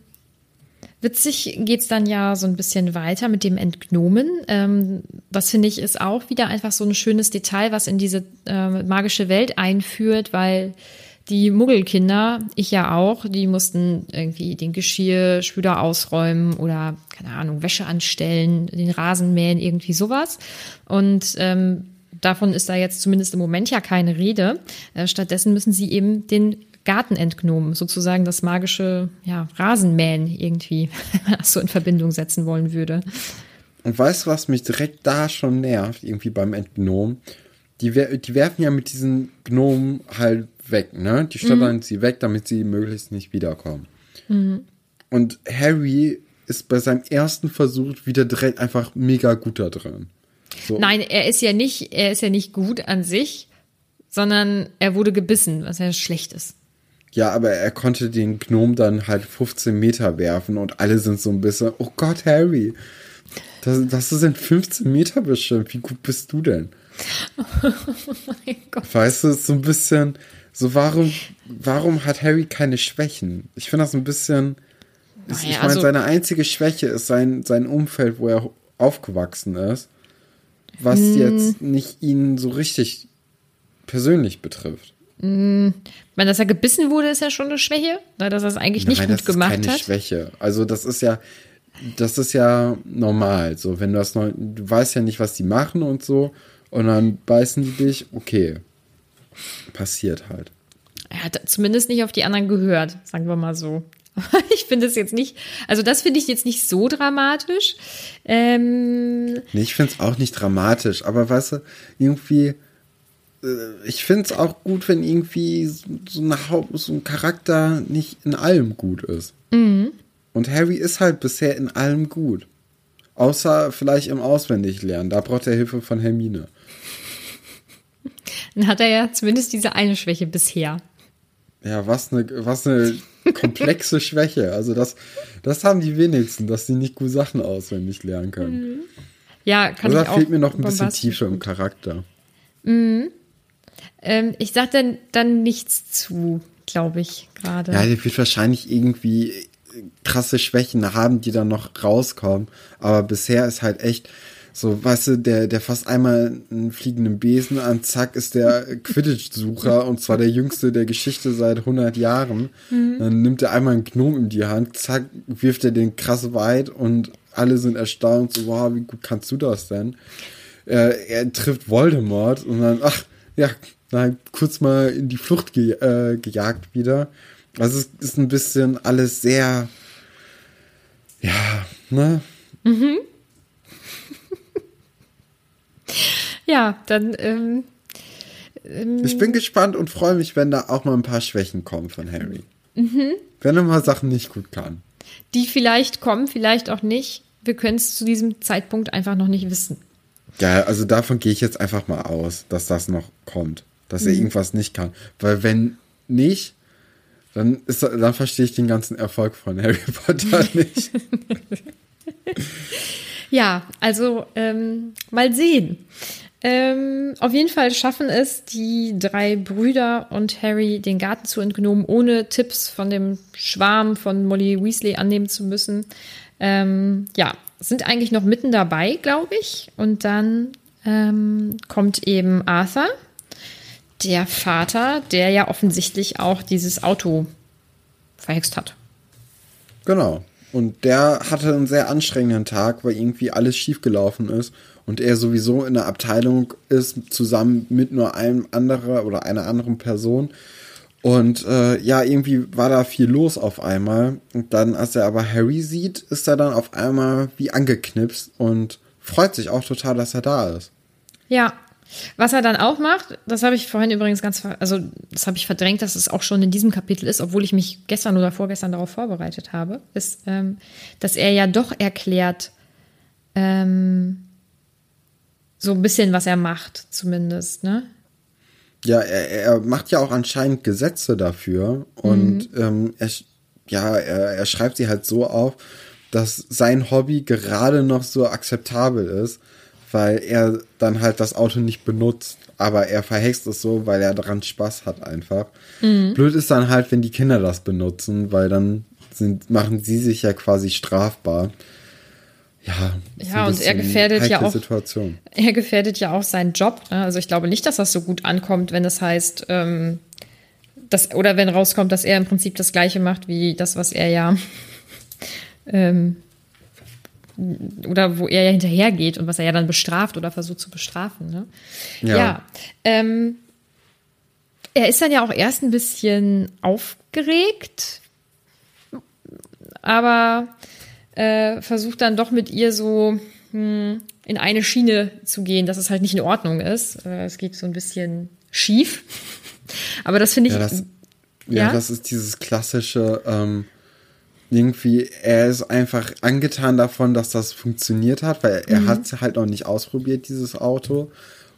S2: Witzig geht's dann ja so ein bisschen weiter mit dem Entgnomen. Ähm, das finde ich ist auch wieder einfach so ein schönes Detail, was in diese äh, magische Welt einführt, weil die Muggelkinder, ich ja auch, die mussten irgendwie den Geschirrspüler ausräumen oder, keine Ahnung, Wäsche anstellen, den Rasen mähen, irgendwie sowas. Und ähm, davon ist da jetzt zumindest im Moment ja keine Rede. Äh, stattdessen müssen sie eben den Garten entgnomen, sozusagen das magische ja, Rasenmähen irgendwie, so in Verbindung setzen wollen würde.
S1: Und weißt du, was mich direkt da schon nervt, irgendwie beim Entgnomen? Die, die werfen ja mit diesen Gnomen halt weg, ne? Die schleppern mhm. sie weg, damit sie möglichst nicht wiederkommen. Mhm. Und Harry ist bei seinem ersten Versuch wieder direkt einfach mega gut da drin.
S2: So. Nein, er ist ja nicht, er ist ja nicht gut an sich, sondern er wurde gebissen, was ja schlecht ist.
S1: Ja, aber er konnte den Gnom dann halt 15 Meter werfen und alle sind so ein bisschen, oh Gott, Harry, das, das sind 15 Meter bestimmt. Wie gut bist du denn? Oh mein Gott. Weißt du, so ein bisschen, so warum, warum hat Harry keine Schwächen? Ich finde das ein bisschen, naja, ich meine, also, seine einzige Schwäche ist sein, sein Umfeld, wo er aufgewachsen ist, was hm. jetzt nicht ihn so richtig persönlich betrifft.
S2: Hm, meine, dass er gebissen wurde, ist ja schon eine Schwäche, ne, dass er es eigentlich Nein, nicht gut gemacht hat. Das ist keine
S1: Schwäche. Also das ist ja, das ist ja normal. So, wenn du das noch, du weißt ja nicht, was die machen und so, und dann beißen die dich, okay. Passiert halt.
S2: Er hat zumindest nicht auf die anderen gehört, sagen wir mal so. ich finde es jetzt nicht, also das finde ich jetzt nicht so dramatisch. Ähm,
S1: nee, ich finde es auch nicht dramatisch, aber weißt du, irgendwie, ich finde es auch gut, wenn irgendwie so, so ein Charakter nicht in allem gut ist. Mhm. Und Harry ist halt bisher in allem gut. Außer vielleicht im Auswendiglernen. Da braucht er Hilfe von Hermine.
S2: Dann hat er ja zumindest diese eine Schwäche bisher.
S1: Ja, was eine, was eine komplexe Schwäche. Also das, das haben die wenigsten, dass sie nicht gut Sachen auswendig lernen können. Mhm.
S2: Ja, kann
S1: also
S2: ich auch.
S1: Da fehlt mir noch ein bisschen Tiefe im Charakter.
S2: Mhm. Ähm, ich sag dann, dann nichts zu, glaube ich, gerade.
S1: Ja, der wird wahrscheinlich irgendwie krasse Schwächen haben, die dann noch rauskommen. Aber bisher ist halt echt so, weißt du, der, der fast einmal einen fliegenden Besen an, zack, ist der Quidditch-Sucher und zwar der jüngste der Geschichte seit 100 Jahren. Mhm. Dann nimmt er einmal einen Gnom in die Hand, zack, wirft er den krass weit und alle sind erstaunt, so, wow, wie gut kannst du das denn? Er, er trifft Voldemort und dann, ach, ja, dann kurz mal in die Flucht ge äh, gejagt wieder. Also es ist ein bisschen alles sehr, ja, ne? Mhm.
S2: ja, dann. Ähm,
S1: ähm, ich bin gespannt und freue mich, wenn da auch mal ein paar Schwächen kommen von Harry. Mhm. Wenn er mal Sachen nicht gut kann.
S2: Die vielleicht kommen, vielleicht auch nicht. Wir können es zu diesem Zeitpunkt einfach noch nicht wissen.
S1: Ja, also davon gehe ich jetzt einfach mal aus, dass das noch kommt. Dass mhm. er irgendwas nicht kann. Weil wenn nicht, dann, ist, dann verstehe ich den ganzen Erfolg von Harry Potter nicht.
S2: ja, also ähm, mal sehen. Ähm, auf jeden Fall schaffen es die drei Brüder und Harry, den Garten zu entgnomen, ohne Tipps von dem Schwarm von Molly Weasley annehmen zu müssen. Ähm, ja, sind eigentlich noch mitten dabei, glaube ich. Und dann ähm, kommt eben Arthur, der Vater, der ja offensichtlich auch dieses Auto verhext hat.
S1: Genau. Und der hatte einen sehr anstrengenden Tag, weil irgendwie alles schiefgelaufen ist und er sowieso in der Abteilung ist, zusammen mit nur einem anderen oder einer anderen Person. Und äh, ja, irgendwie war da viel los auf einmal. Und dann, als er aber Harry sieht, ist er dann auf einmal wie angeknipst und freut sich auch total, dass er da ist.
S2: Ja. Was er dann auch macht, das habe ich vorhin übrigens ganz, also das habe ich verdrängt, dass es auch schon in diesem Kapitel ist, obwohl ich mich gestern oder vorgestern darauf vorbereitet habe, ist, ähm, dass er ja doch erklärt, ähm, so ein bisschen, was er macht, zumindest, ne?
S1: Ja, er, er macht ja auch anscheinend Gesetze dafür und mhm. ähm, er, ja, er, er schreibt sie halt so auf, dass sein Hobby gerade noch so akzeptabel ist, weil er dann halt das Auto nicht benutzt, aber er verhext es so, weil er daran Spaß hat einfach. Mhm. Blöd ist dann halt, wenn die Kinder das benutzen, weil dann sind, machen sie sich ja quasi strafbar ja,
S2: ja und er gefährdet ja auch
S1: Situation.
S2: er gefährdet ja auch seinen Job. Ne? Also ich glaube nicht, dass das so gut ankommt, wenn es heißt, ähm, dass, oder wenn rauskommt, dass er im Prinzip das Gleiche macht wie das, was er ja ähm, oder wo er ja hinterhergeht und was er ja dann bestraft oder versucht zu bestrafen. Ne? Ja. ja ähm, er ist dann ja auch erst ein bisschen aufgeregt, aber äh, versucht dann doch mit ihr so hm, in eine Schiene zu gehen, dass es halt nicht in Ordnung ist. Äh, es geht so ein bisschen schief. Aber das finde ich.
S1: Ja das, ja, ja, das ist dieses klassische, ähm, irgendwie, er ist einfach angetan davon, dass das funktioniert hat, weil er mhm. hat es halt noch nicht ausprobiert, dieses Auto.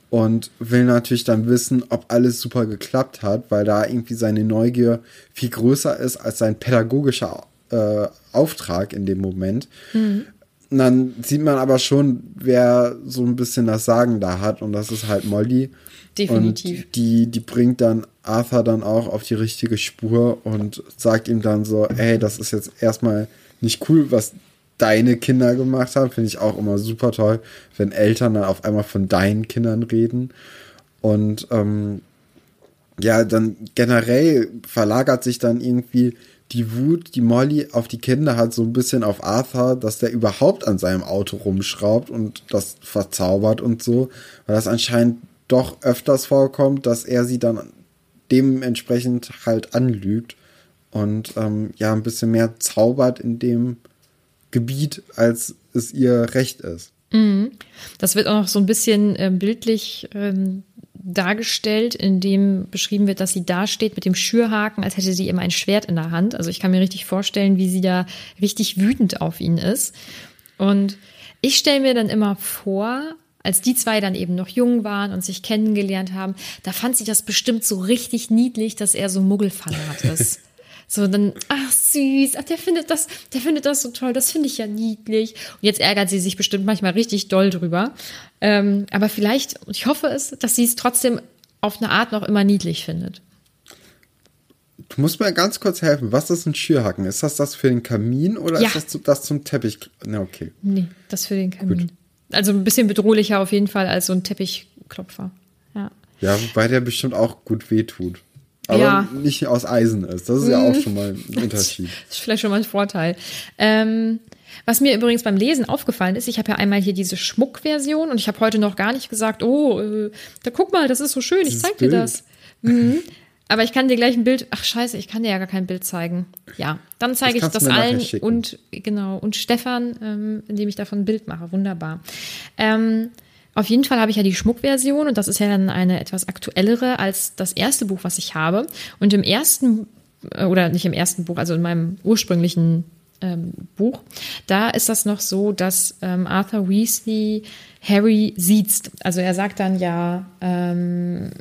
S1: Und will natürlich dann wissen, ob alles super geklappt hat, weil da irgendwie seine Neugier viel größer ist als sein pädagogischer äh, Auftrag in dem Moment. Mhm. Und dann sieht man aber schon, wer so ein bisschen das Sagen da hat. Und das ist halt Molly.
S2: Definitiv.
S1: Und die, die bringt dann Arthur dann auch auf die richtige Spur und sagt ihm dann so, ey, das ist jetzt erstmal nicht cool, was deine Kinder gemacht haben. Finde ich auch immer super toll, wenn Eltern dann auf einmal von deinen Kindern reden. Und ähm, ja, dann generell verlagert sich dann irgendwie die Wut, die Molly auf die Kinder hat, so ein bisschen auf Arthur, dass der überhaupt an seinem Auto rumschraubt und das verzaubert und so, weil das anscheinend doch öfters vorkommt, dass er sie dann dementsprechend halt anlügt und ähm, ja ein bisschen mehr zaubert in dem Gebiet, als es ihr recht ist.
S2: Mhm. Das wird auch noch so ein bisschen äh, bildlich ähm, dargestellt, in dem beschrieben wird, dass sie da steht mit dem Schürhaken, als hätte sie immer ein Schwert in der Hand. Also ich kann mir richtig vorstellen, wie sie da richtig wütend auf ihn ist. Und ich stelle mir dann immer vor, als die zwei dann eben noch jung waren und sich kennengelernt haben, da fand sie das bestimmt so richtig niedlich, dass er so Muggelfanat ist. So, dann, ach süß, ach, der findet das, der findet das so toll, das finde ich ja niedlich. Und jetzt ärgert sie sich bestimmt manchmal richtig doll drüber. Ähm, aber vielleicht, ich hoffe es, dass sie es trotzdem auf eine Art noch immer niedlich findet.
S1: Du musst mir ganz kurz helfen. Was ist ein Schürhaken? Ist das das für den Kamin oder ja. ist das das zum Teppich? Na, okay.
S2: Nee, das für den Kamin. Gut. Also ein bisschen bedrohlicher auf jeden Fall als so ein Teppichklopfer. Ja.
S1: Ja, wobei der bestimmt auch gut wehtut aber ja. nicht aus Eisen ist. Das ist ja auch schon mal ein Unterschied.
S2: Das ist vielleicht schon mal ein Vorteil. Ähm, was mir übrigens beim Lesen aufgefallen ist, ich habe ja einmal hier diese Schmuckversion und ich habe heute noch gar nicht gesagt, oh, äh, da guck mal, das ist so schön, ich zeig dir das. Mhm. Aber ich kann dir gleich ein Bild, ach scheiße, ich kann dir ja gar kein Bild zeigen. Ja, dann zeige ich das allen und genau und Stefan, ähm, indem ich davon ein Bild mache. Wunderbar. Ähm, auf jeden Fall habe ich ja die Schmuckversion und das ist ja dann eine etwas aktuellere als das erste Buch, was ich habe. Und im ersten, äh, oder nicht im ersten Buch, also in meinem ursprünglichen ähm, Buch, da ist das noch so, dass ähm, Arthur Weasley Harry sieht. Also er sagt dann ja, ähm,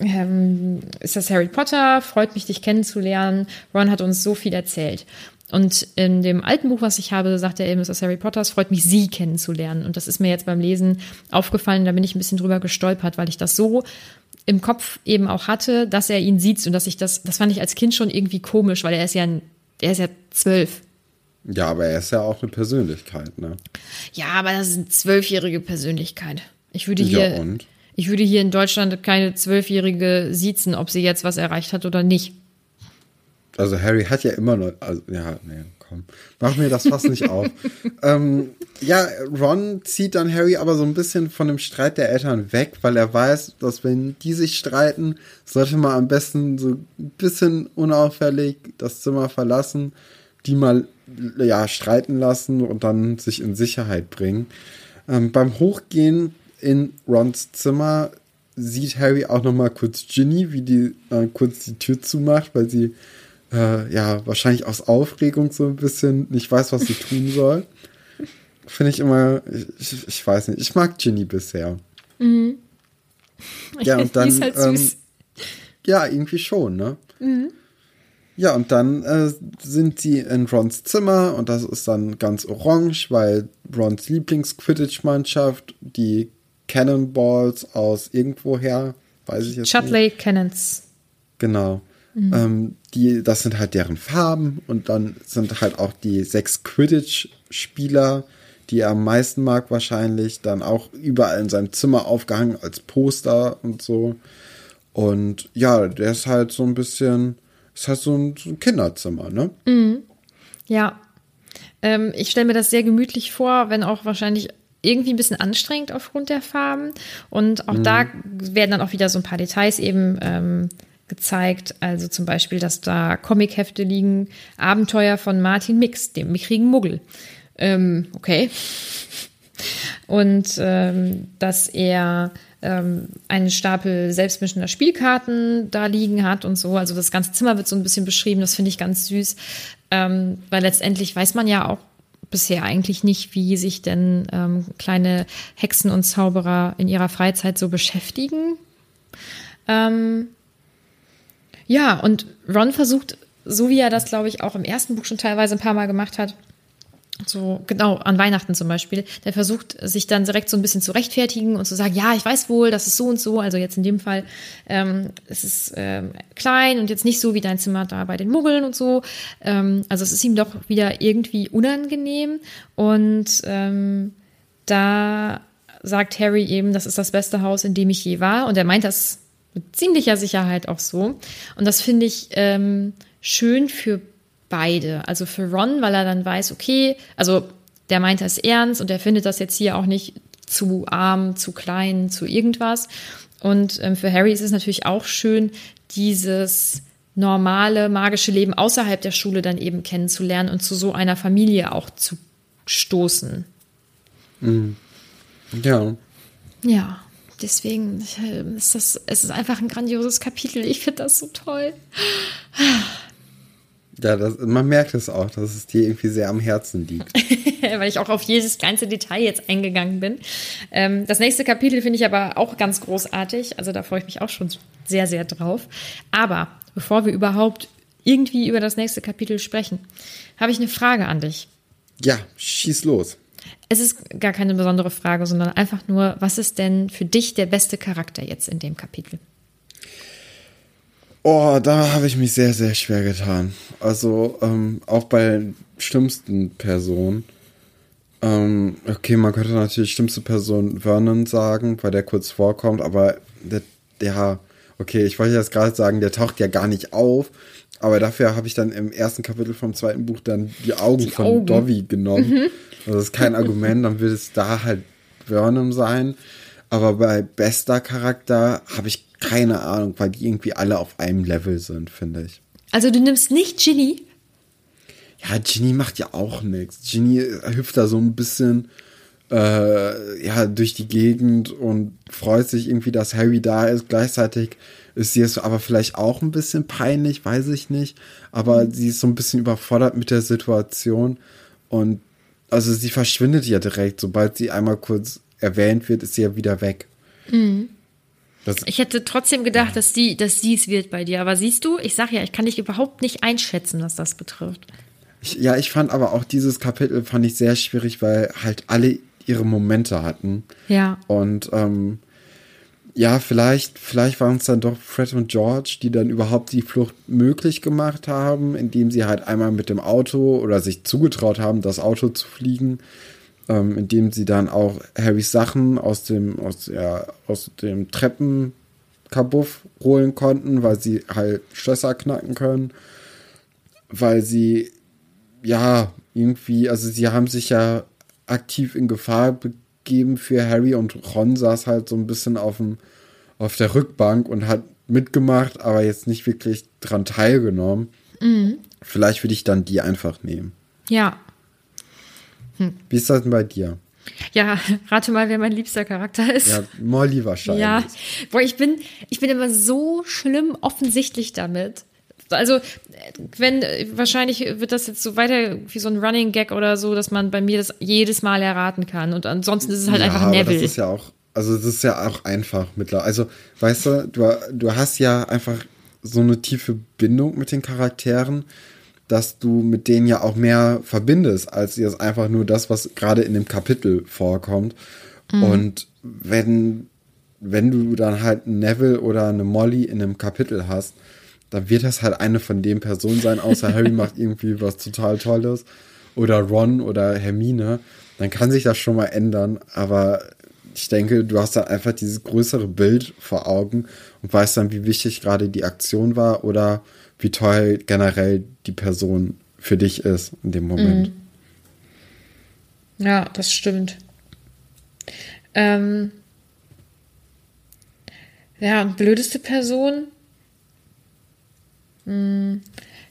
S2: ähm, ist das Harry Potter? Freut mich, dich kennenzulernen. Ron hat uns so viel erzählt. Und in dem alten Buch, was ich habe, sagt er eben, es ist Harry Potter, es freut mich, sie kennenzulernen. Und das ist mir jetzt beim Lesen aufgefallen, da bin ich ein bisschen drüber gestolpert, weil ich das so im Kopf eben auch hatte, dass er ihn sieht und dass ich das, das fand ich als Kind schon irgendwie komisch, weil er ist ja, ein, er ist ja zwölf.
S1: Ja, aber er ist ja auch eine Persönlichkeit, ne?
S2: Ja, aber das ist eine zwölfjährige Persönlichkeit. Ich würde hier, ja, und? Ich würde hier in Deutschland keine zwölfjährige siezen, ob sie jetzt was erreicht hat oder nicht.
S1: also Harry hat ja immer noch, also, ja, nee, komm, mach mir das fast nicht auf. ähm, ja, Ron zieht dann Harry aber so ein bisschen von dem Streit der Eltern weg, weil er weiß, dass wenn die sich streiten, sollte man am besten so ein bisschen unauffällig das Zimmer verlassen, die mal ja streiten lassen und dann sich in Sicherheit bringen. Ähm, beim Hochgehen in Rons Zimmer sieht Harry auch noch mal kurz Ginny, wie die äh, kurz die Tür zumacht, weil sie äh, ja wahrscheinlich aus Aufregung so ein bisschen nicht weiß, was sie tun soll. Finde ich immer, ich, ich, weiß nicht, ich mag Ginny bisher. Mhm. Ja, und dann. Halt ähm, ja, irgendwie schon, ne? Mhm. Ja, und dann äh, sind sie in Rons Zimmer und das ist dann ganz orange, weil Rons Lieblings-Quidditch-Mannschaft, die Cannonballs aus irgendwoher, weiß ich jetzt
S2: Chutley nicht. Cannons.
S1: Genau. Mhm. Ähm, die, das sind halt deren Farben und dann sind halt auch die sechs Quidditch-Spieler, die er am meisten mag wahrscheinlich, dann auch überall in seinem Zimmer aufgehangen als Poster und so. Und ja, der ist halt so ein bisschen ist halt so ein, so ein Kinderzimmer, ne?
S2: Mhm. Ja. Ähm, ich stelle mir das sehr gemütlich vor, wenn auch wahrscheinlich irgendwie ein bisschen anstrengend aufgrund der Farben. Und auch mhm. da werden dann auch wieder so ein paar Details eben ähm, gezeigt. Also zum Beispiel, dass da Comichefte liegen, Abenteuer von Martin Mix, dem mickrigen Muggel. Ähm, okay. Und ähm, dass er ähm, einen Stapel selbstmischender Spielkarten da liegen hat und so. Also das ganze Zimmer wird so ein bisschen beschrieben, das finde ich ganz süß, ähm, weil letztendlich weiß man ja auch bisher eigentlich nicht, wie sich denn ähm, kleine Hexen und Zauberer in ihrer Freizeit so beschäftigen. Ähm, ja, und Ron versucht, so wie er das, glaube ich, auch im ersten Buch schon teilweise ein paar Mal gemacht hat, so genau an Weihnachten zum Beispiel, der versucht sich dann direkt so ein bisschen zu rechtfertigen und zu sagen, ja, ich weiß wohl, das ist so und so. Also jetzt in dem Fall, ähm, es ist ähm, klein und jetzt nicht so wie dein Zimmer da bei den Muggeln und so. Ähm, also es ist ihm doch wieder irgendwie unangenehm und ähm, da sagt Harry eben, das ist das beste Haus, in dem ich je war und er meint das mit ziemlicher Sicherheit auch so. Und das finde ich ähm, schön für beide. Also für Ron, weil er dann weiß, okay, also der meint das ernst und der findet das jetzt hier auch nicht zu arm, zu klein, zu irgendwas. Und ähm, für Harry ist es natürlich auch schön, dieses normale magische Leben außerhalb der Schule dann eben kennenzulernen und zu so einer Familie auch zu stoßen.
S1: Mhm. Ja.
S2: Ja, deswegen äh, ist das, es ist einfach ein grandioses Kapitel. Ich finde das so toll.
S1: Ja, das, man merkt es auch, dass es dir irgendwie sehr am Herzen liegt.
S2: Weil ich auch auf jedes ganze Detail jetzt eingegangen bin. Ähm, das nächste Kapitel finde ich aber auch ganz großartig. Also da freue ich mich auch schon sehr, sehr drauf. Aber bevor wir überhaupt irgendwie über das nächste Kapitel sprechen, habe ich eine Frage an dich.
S1: Ja, schieß los.
S2: Es ist gar keine besondere Frage, sondern einfach nur, was ist denn für dich der beste Charakter jetzt in dem Kapitel?
S1: Oh, da habe ich mich sehr, sehr schwer getan. Also ähm, auch bei schlimmsten Personen. Ähm, okay, man könnte natürlich schlimmste Person Vernon sagen, weil der kurz vorkommt, aber der, der okay, ich wollte jetzt gerade sagen, der taucht ja gar nicht auf. Aber dafür habe ich dann im ersten Kapitel vom zweiten Buch dann die Augen die von Augen. Dovey genommen. Mhm. Also das ist kein Argument, dann wird es da halt Vernon sein. Aber bei bester Charakter habe ich keine Ahnung, weil die irgendwie alle auf einem Level sind, finde ich.
S2: Also du nimmst nicht Ginny?
S1: Ja, Ginny macht ja auch nichts. Ginny hüpft da so ein bisschen äh, ja, durch die Gegend und freut sich irgendwie, dass Harry da ist. Gleichzeitig ist sie es aber vielleicht auch ein bisschen peinlich, weiß ich nicht. Aber mhm. sie ist so ein bisschen überfordert mit der Situation. Und also sie verschwindet ja direkt. Sobald sie einmal kurz erwähnt wird, ist sie ja wieder weg.
S2: Mhm. Das ich hätte trotzdem gedacht, ja. dass die, dass sie es wird bei dir. Aber siehst du, ich sag ja, ich kann dich überhaupt nicht einschätzen, was das betrifft.
S1: Ich, ja, ich fand aber auch dieses Kapitel fand ich sehr schwierig, weil halt alle ihre Momente hatten.
S2: Ja.
S1: Und ähm, ja, vielleicht, vielleicht waren es dann doch Fred und George, die dann überhaupt die Flucht möglich gemacht haben, indem sie halt einmal mit dem Auto oder sich zugetraut haben, das Auto zu fliegen ähm, indem sie dann auch Harrys Sachen aus dem, aus, ja, aus dem Treppenkabuff holen konnten, weil sie halt Schlösser knacken können. weil sie ja irgendwie, also sie haben sich ja aktiv in Gefahr begeben für Harry und Ron saß halt so ein bisschen auf dem auf der Rückbank und hat mitgemacht, aber jetzt nicht wirklich dran teilgenommen. Mhm. Vielleicht würde ich dann die einfach nehmen.
S2: Ja.
S1: Hm. Wie ist das denn bei dir?
S2: Ja, rate mal, wer mein liebster Charakter ist. Ja,
S1: Molly wahrscheinlich. Ja,
S2: boah, ich bin, ich bin immer so schlimm offensichtlich damit. Also, wenn, wahrscheinlich wird das jetzt so weiter wie so ein Running Gag oder so, dass man bei mir das jedes Mal erraten kann. Und ansonsten ist es halt ja, einfach Neville.
S1: Aber das ist ja auch, also das ist ja auch einfach mittlerweile. Also, weißt du, du, du hast ja einfach so eine tiefe Bindung mit den Charakteren, dass du mit denen ja auch mehr verbindest, als jetzt einfach nur das, was gerade in dem Kapitel vorkommt. Mhm. Und wenn, wenn du dann halt einen Neville oder eine Molly in einem Kapitel hast, dann wird das halt eine von den Personen sein, außer Harry macht irgendwie was total Tolles oder Ron oder Hermine, dann kann sich das schon mal ändern, aber ich denke, du hast dann einfach dieses größere Bild vor Augen und weißt dann, wie wichtig gerade die Aktion war oder wie toll generell die Person für dich ist in dem Moment.
S2: Mhm. Ja, das stimmt. Ähm, ja, blödeste Person. Hm,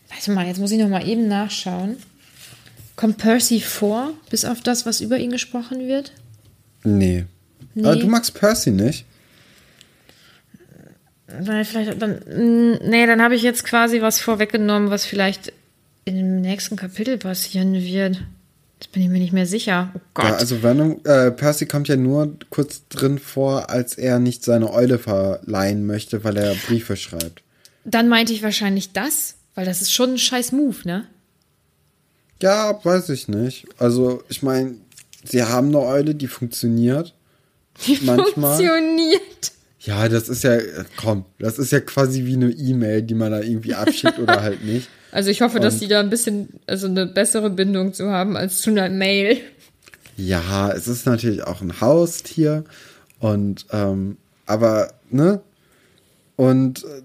S2: warte mal, jetzt muss ich noch mal eben nachschauen. Kommt Percy vor, bis auf das, was über ihn gesprochen wird?
S1: Nee. nee. Aber du magst Percy nicht?
S2: Weil vielleicht dann, nee, dann habe ich jetzt quasi was vorweggenommen, was vielleicht dem nächsten Kapitel passieren wird. Das bin ich mir nicht mehr sicher. Oh Gott. Ja,
S1: also Venom, äh, Percy kommt ja nur kurz drin vor, als er nicht seine Eule verleihen möchte, weil er Briefe schreibt.
S2: Dann meinte ich wahrscheinlich das, weil das ist schon ein scheiß Move, ne?
S1: Ja, weiß ich nicht. Also, ich meine, sie haben eine Eule, die funktioniert.
S2: Die manchmal. funktioniert.
S1: Ja, das ist ja, komm, das ist ja quasi wie eine E-Mail, die man da irgendwie abschickt oder halt nicht.
S2: Also ich hoffe, Und dass die da ein bisschen, also eine bessere Bindung zu haben als zu einer Mail.
S1: Ja, es ist natürlich auch ein Haustier und ähm, aber ne und äh,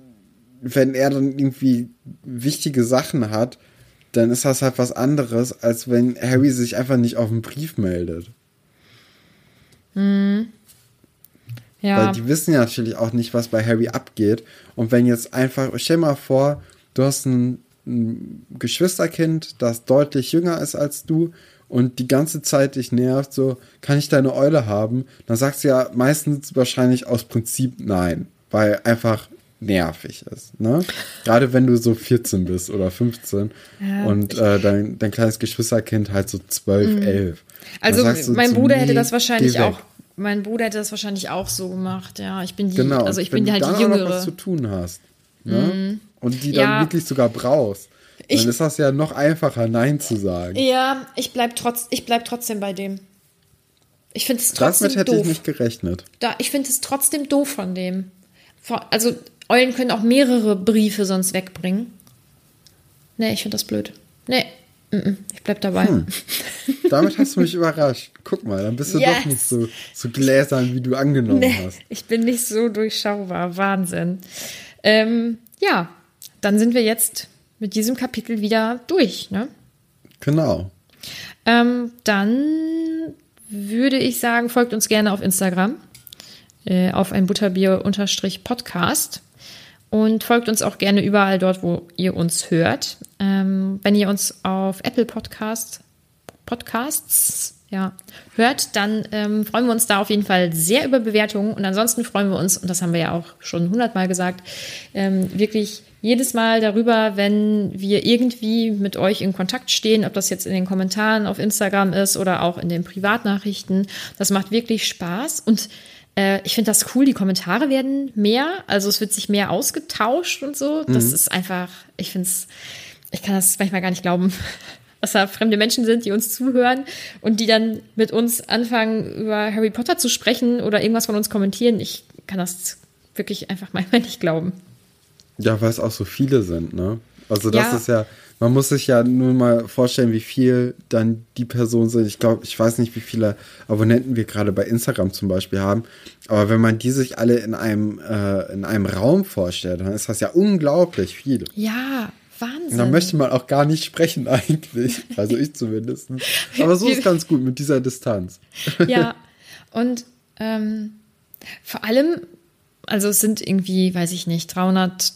S1: wenn er dann irgendwie wichtige Sachen hat, dann ist das halt was anderes, als wenn Harry sich einfach nicht auf einen Brief meldet.
S2: Hm.
S1: Ja. Weil die wissen ja natürlich auch nicht, was bei Harry abgeht. Und wenn jetzt einfach, stell mal vor, du hast ein, ein Geschwisterkind, das deutlich jünger ist als du und die ganze Zeit dich nervt, so, kann ich deine Eule haben? Dann sagst du ja meistens wahrscheinlich aus Prinzip nein, weil einfach nervig ist. Ne? Gerade wenn du so 14 bist oder 15 ja, und äh, dein, dein kleines Geschwisterkind halt so 12, mhm. 11.
S2: Also mein Bruder so, hätte das wahrscheinlich auch mein Bruder hätte das wahrscheinlich auch so gemacht, ja. Ich bin die, genau. also ich
S1: Wenn
S2: bin halt
S1: die
S2: Jüngere.
S1: Wenn du was zu tun hast ne? Mm. und die dann ja. wirklich sogar brauchst, dann ich, ist das ja noch einfacher, Nein zu sagen.
S2: Ja, ich bleib, trotz, ich bleib trotzdem bei dem. Ich finde es trotzdem
S1: Damit hätte
S2: doof.
S1: ich nicht gerechnet.
S2: Da, ich finde es trotzdem doof von dem. Also, Eulen können auch mehrere Briefe sonst wegbringen. Nee, ich finde das blöd. Nee, ich bleib dabei. Hm.
S1: Damit hast du mich überrascht. Guck mal, dann bist du yes. doch nicht so, so gläsern, wie du angenommen nee, hast.
S2: Ich bin nicht so durchschaubar. Wahnsinn. Ähm, ja, dann sind wir jetzt mit diesem Kapitel wieder durch. Ne?
S1: Genau.
S2: Ähm, dann würde ich sagen, folgt uns gerne auf Instagram äh, auf ein Butterbier-Podcast. Und folgt uns auch gerne überall dort, wo ihr uns hört. Ähm, wenn ihr uns auf Apple Podcast, Podcasts ja, hört, dann ähm, freuen wir uns da auf jeden Fall sehr über Bewertungen. Und ansonsten freuen wir uns, und das haben wir ja auch schon hundertmal gesagt, ähm, wirklich jedes Mal darüber, wenn wir irgendwie mit euch in Kontakt stehen, ob das jetzt in den Kommentaren auf Instagram ist oder auch in den Privatnachrichten. Das macht wirklich Spaß. Und äh, ich finde das cool, die Kommentare werden mehr, also es wird sich mehr ausgetauscht und so. Das mhm. ist einfach, ich finde es, ich kann das manchmal gar nicht glauben, dass da fremde Menschen sind, die uns zuhören und die dann mit uns anfangen, über Harry Potter zu sprechen oder irgendwas von uns kommentieren. Ich kann das wirklich einfach manchmal nicht glauben.
S1: Ja, weil es auch so viele sind, ne? Also das ja. ist ja, man muss sich ja nur mal vorstellen, wie viel dann die Personen sind. Ich glaube, ich weiß nicht, wie viele Abonnenten wir gerade bei Instagram zum Beispiel haben. Aber wenn man die sich alle in einem, äh, in einem Raum vorstellt, dann ist das ja unglaublich viel.
S2: Ja, Wahnsinn.
S3: Da möchte man auch gar nicht sprechen eigentlich. Also ich zumindest. Aber so ist ganz gut mit dieser Distanz.
S2: Ja, und ähm, vor allem, also es sind irgendwie, weiß ich nicht, 300,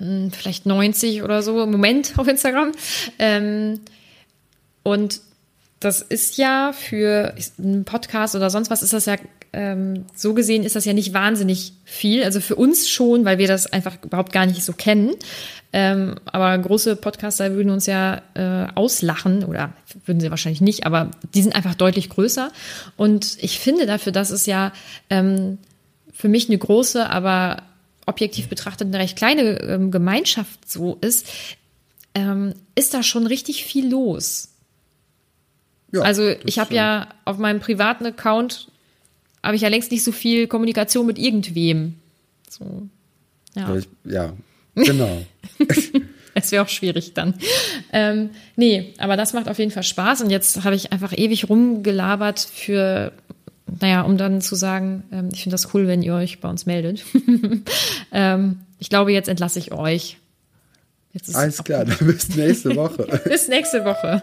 S2: hm, vielleicht 90 oder so im Moment auf Instagram. Ähm, und das ist ja für einen Podcast oder sonst was ist das ja ähm, so gesehen ist das ja nicht wahnsinnig viel. Also für uns schon, weil wir das einfach überhaupt gar nicht so kennen. Ähm, aber große Podcaster würden uns ja äh, auslachen oder würden sie wahrscheinlich nicht, aber die sind einfach deutlich größer. Und ich finde dafür, dass es ja ähm, für mich eine große, aber objektiv betrachtet eine recht kleine ähm, Gemeinschaft so ist, ähm, ist da schon richtig viel los. Ja, also ich habe ja auf meinem privaten Account habe ich ja längst nicht so viel Kommunikation mit irgendwem. So,
S3: ja. Ich, ja, genau.
S2: Es wäre auch schwierig dann. Ähm, nee, aber das macht auf jeden Fall Spaß. Und jetzt habe ich einfach ewig rumgelabert für, naja, um dann zu sagen, ähm, ich finde das cool, wenn ihr euch bei uns meldet. ähm, ich glaube, jetzt entlasse ich euch.
S3: Alles klar, dann bis nächste Woche.
S2: bis nächste Woche.